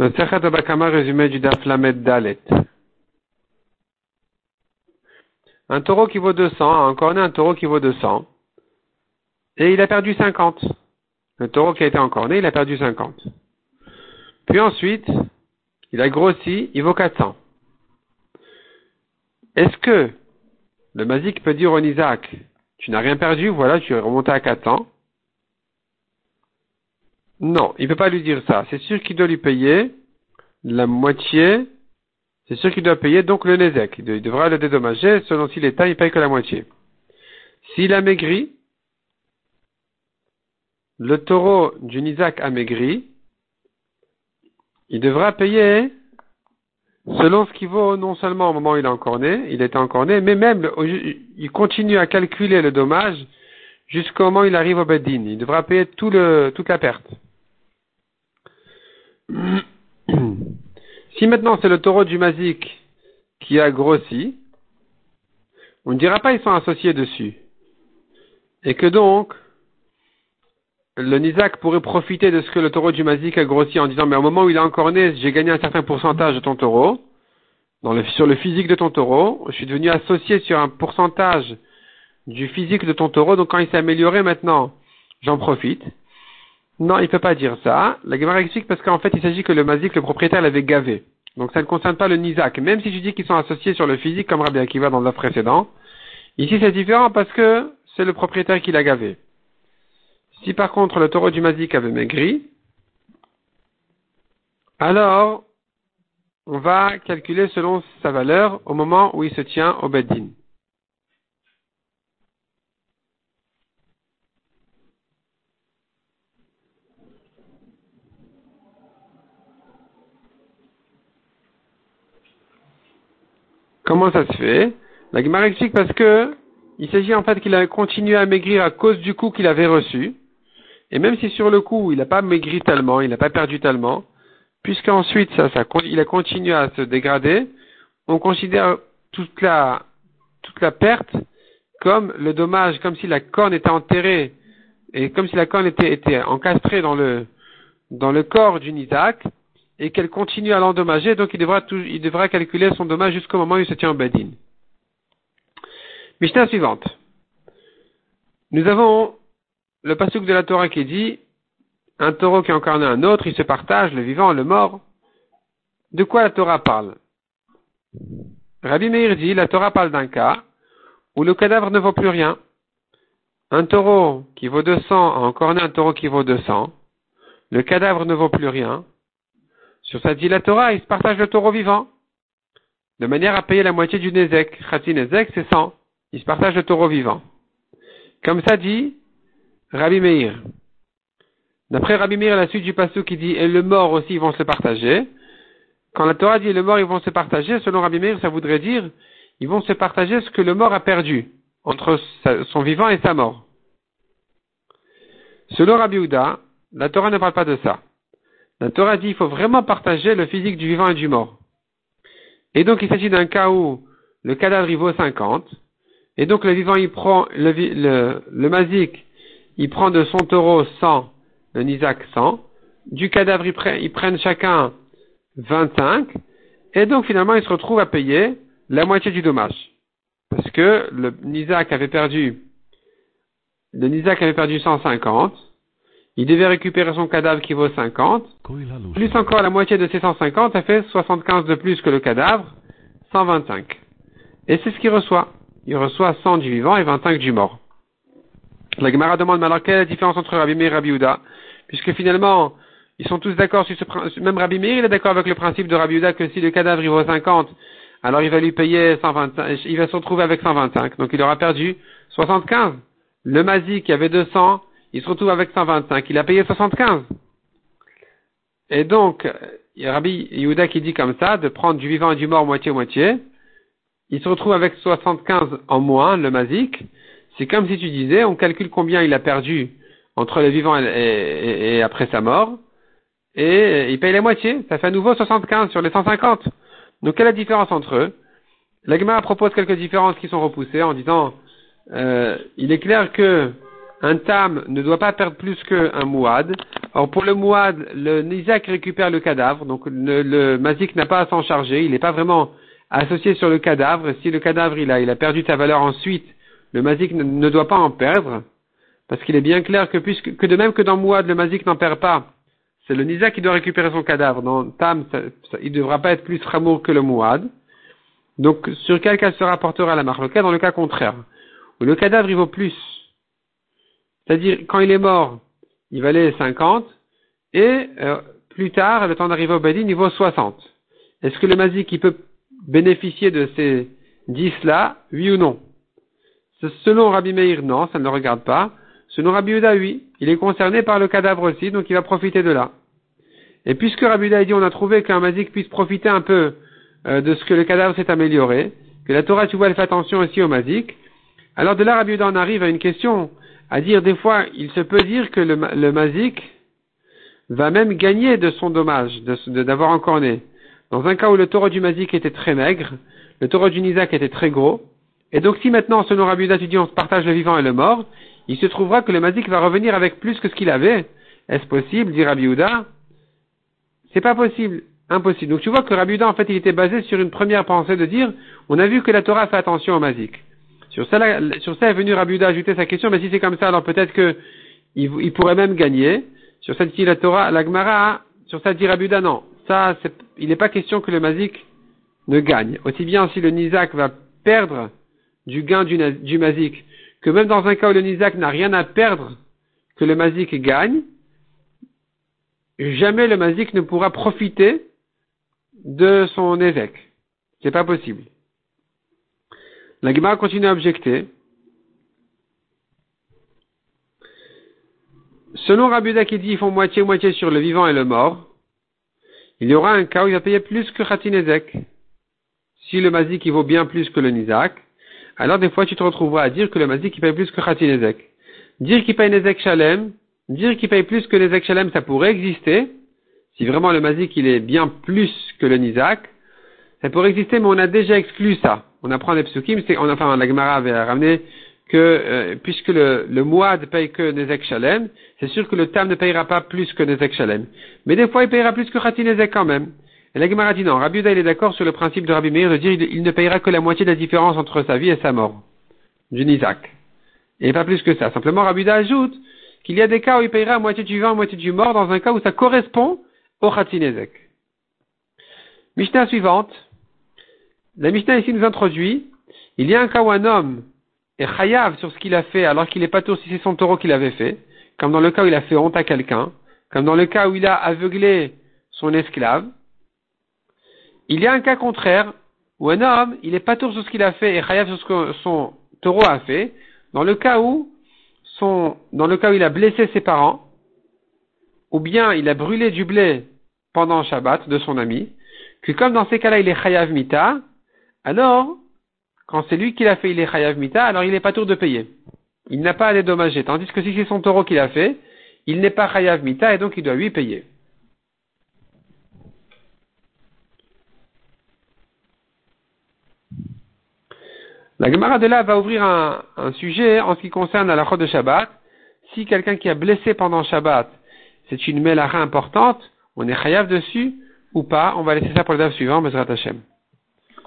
Le Sechet Abakama résumé du Daf Lamed Dalet. Un taureau qui vaut 200 a encore né un taureau qui vaut 200. Et il a perdu 50. Le taureau qui a été encorné, il a perdu 50. Puis ensuite, il a grossi, il vaut 400. Est-ce que le Mazik peut dire au Isaac, tu n'as rien perdu, voilà, tu es remonté à 400 Non, il ne peut pas lui dire ça. C'est sûr qu'il doit lui payer la moitié, c'est sûr qu'il doit payer donc le Nezek. Il devra le dédommager, selon si l'État, il paye que la moitié. S'il a maigri, le taureau du Isaac a maigri, il devra payer selon ce qu'il vaut non seulement au moment où il est encore né, il était encore né, mais même il continue à calculer le dommage jusqu'au moment où il arrive au Bedin. Il devra payer tout le, toute la perte. Si maintenant c'est le taureau du Mazik qui a grossi, on ne dira pas ils sont associés dessus. Et que donc, le Nizak pourrait profiter de ce que le taureau du Mazik a grossi en disant, mais au moment où il est encore né, j'ai gagné un certain pourcentage de ton taureau, sur le physique de ton taureau, je suis devenu associé sur un pourcentage du physique de ton taureau, donc quand il s'est amélioré maintenant, j'en profite. Non, il ne peut pas dire ça. La Gemara explique parce qu'en fait, il s'agit que le Mazik, le propriétaire, l'avait gavé. Donc ça ne concerne pas le Nizak. Même si tu dis qu'ils sont associés sur le physique, comme Rabbi Akiva dans le précédent, ici c'est différent parce que c'est le propriétaire qui l'a gavé. Si par contre le taureau du Mazik avait maigri, alors on va calculer selon sa valeur au moment où il se tient au Beddin. Comment ça se fait? La Gemara explique parce que il s'agit en fait qu'il a continué à maigrir à cause du coup qu'il avait reçu. Et même si sur le coup, il n'a pas maigri tellement, il n'a pas perdu tellement, puisqu'ensuite, ça, ça, il a continué à se dégrader, on considère toute la, toute la perte comme le dommage, comme si la corne était enterrée, et comme si la corne était, était encastrée dans le, dans le corps du Isaac, et qu'elle continue à l'endommager, donc il devra, il devra calculer son dommage jusqu'au moment où il se tient en Bedin. Mishnah suivante. Nous avons le passage de la Torah qui dit un taureau qui incarne un autre, il se partage, le vivant, le mort. De quoi la Torah parle? Rabbi Meir dit la Torah parle d'un cas où le cadavre ne vaut plus rien. Un taureau qui vaut 200 a encorné un taureau qui vaut 200. Le cadavre ne vaut plus rien. Sur ça dit la Torah, il se partage le taureau vivant. De manière à payer la moitié du Nezek. Khatin Nezek, c'est 100. Il se partage le taureau vivant. Comme ça dit Rabbi Meir. D'après Rabbi Meir, la suite du passage qui dit et le mort aussi ils vont se partager. Quand la Torah dit le mort ils vont se partager, selon Rabbi Meir, ça voudrait dire ils vont se partager ce que le mort a perdu entre son vivant et sa mort. Selon Rabbi Houda, la Torah ne parle pas de ça. La Torah dit qu'il faut vraiment partager le physique du vivant et du mort. Et donc il s'agit d'un cas où le cadavre il vaut 50, et donc le vivant il prend, le, le, mazik, il prend de son taureau 100, le Isaac 100, du cadavre ils prennent, ils prennent chacun 25, et donc finalement ils se retrouvent à payer la moitié du dommage. Parce que le Isaac avait perdu, le Isaac avait perdu 150, il devait récupérer son cadavre qui vaut 50, plus encore la moitié de ces 150, ça fait 75 de plus que le cadavre, 125. Et c'est ce qu'il reçoit. Il reçoit 100 du vivant et 25 du mort. La Gemara demande alors quelle est la différence entre Rabbi Meir et Rabbi Uda Puisque finalement, ils sont tous d'accord sur ce principe. Même Rabbi Meir, il est d'accord avec le principe de Rabbi Uda que si le cadavre il vaut 50, alors il va lui payer 125, il va se retrouver avec 125. Donc il aura perdu 75. Le Mazi qui avait 200, il se retrouve avec 125. Il a payé 75. Et donc, Rabbi Yehuda qui dit comme ça, de prendre du vivant et du mort moitié-moitié. Il se retrouve avec 75 en moins, le Mazik. C'est comme si tu disais, on calcule combien il a perdu entre le vivant et, après sa mort. Et il paye la moitié. Ça fait à nouveau 75 sur les 150. Donc, quelle est la différence entre eux? La Gemara propose quelques différences qui sont repoussées en disant, euh, il est clair que un tam ne doit pas perdre plus qu'un mouad. Or, pour le mouad, le nizak récupère le cadavre, donc le, le mazik n'a pas à s'en charger, il n'est pas vraiment associé sur le cadavre. Si le cadavre, il a, il a perdu sa valeur ensuite, le mazik ne, doit pas en perdre, parce qu'il est bien clair que puisque, que de même que dans mouad, le mazik n'en perd pas, c'est le nizak qui doit récupérer son cadavre. Dans tam, il ne devra pas être plus ramour que le mouad. Donc, sur quel cas se rapportera la marloquette? Dans le cas contraire, où le cadavre, il vaut plus c'est-à-dire, quand il est mort, il valait 50, et euh, plus tard, le temps d'arriver au Badin, il vaut 60. Est-ce que le mazik, il peut bénéficier de ces 10-là, oui ou non? Selon Rabbi Meir, non, ça ne le regarde pas. Selon Rabbi Uda, oui. Il est concerné par le cadavre aussi, donc il va profiter de là. Et puisque Rabbi Uda a dit, on a trouvé qu'un mazik puisse profiter un peu euh, de ce que le cadavre s'est amélioré, que la Torah, tu vois, elle fait attention aussi au mazik, alors de là, Rabbi Uda en arrive à une question à dire des fois, il se peut dire que le, le mazik va même gagner de son dommage, d'avoir encore né. Dans un cas où le taureau du mazik était très maigre, le taureau du nizak était très gros, et donc si maintenant, selon Rabbi tu dis on se partage le vivant et le mort, il se trouvera que le mazik va revenir avec plus que ce qu'il avait. Est-ce possible, dit Rabbi C'est pas possible. Impossible. Donc tu vois que Rabbi en fait, il était basé sur une première pensée de dire, on a vu que la Torah fait attention au mazik. Sur ça, sur ça est venu Rabuda ajouter sa question, mais si c'est comme ça, alors peut-être que il, pourrait même gagner. Sur ça dit la Torah, la Gemara, sur ça dit Rabuda, non. Ça, il n'est pas question que le mazik ne gagne. Aussi bien si le Nizak va perdre du gain du, du mazik, que même dans un cas où le Nizak n'a rien à perdre, que le mazik gagne, jamais le mazik ne pourra profiter de son évêque. C'est pas possible. La Gemara continue à objecter. Selon Rabuda qui dit ils font moitié-moitié sur le vivant et le mort, il y aura un cas où il va payer plus que Khatinezek. Si le mazik il vaut bien plus que le Nizak, alors des fois tu te retrouveras à dire que le mazik il paye plus que Khatinezek. Dire qu'il paye Nezek Shalem, dire qu'il paye plus que Nezek Shalem, ça pourrait exister. Si vraiment le mazik il est bien plus que le Nizak, ça pourrait exister, mais on a déjà exclu ça on apprend les psukim, c'est, on, enfin, la Gemara avait ramené que, euh, puisque le, le ne paye que Nezek Shalem, c'est sûr que le Tam ne payera pas plus que Nezek Shalem. Mais des fois, il payera plus que Khati Nezek quand même. Et la Gemara dit non, Rabbi Uda, il est d'accord sur le principe de Rabbi Meir de dire il, ne payera que la moitié de la différence entre sa vie et sa mort. Du Nizak. Et pas plus que ça. Simplement, Rabbi Uda ajoute qu'il y a des cas où il payera à moitié du vivant, à moitié du mort, dans un cas où ça correspond au Khati Nezek. Mishnah suivante. La Mishnah ici nous introduit, il y a un cas où un homme est chayav sur ce qu'il a fait alors qu'il n'est pas tout si c'est son taureau qu'il avait fait, comme dans le cas où il a fait honte à quelqu'un, comme dans le cas où il a aveuglé son esclave. Il y a un cas contraire où un homme, il est pas tout sur ce qu'il a fait et chayav sur ce que son taureau a fait, dans le cas où son, dans le cas où il a blessé ses parents, ou bien il a brûlé du blé pendant Shabbat de son ami, que comme dans ces cas-là il est chayav mita, alors, quand c'est lui qui l'a fait, il est chayav mita, alors il n'est pas tour de payer. Il n'a pas à dédommager. Tandis que si c'est son taureau qui l'a fait, il n'est pas chayav mita et donc il doit lui payer. La Gemara de là va ouvrir un, sujet en ce qui concerne la de Shabbat. Si quelqu'un qui a blessé pendant Shabbat, c'est une mélara importante, on est chayav dessus ou pas, on va laisser ça pour le dave suivant, Bezrat Hashem.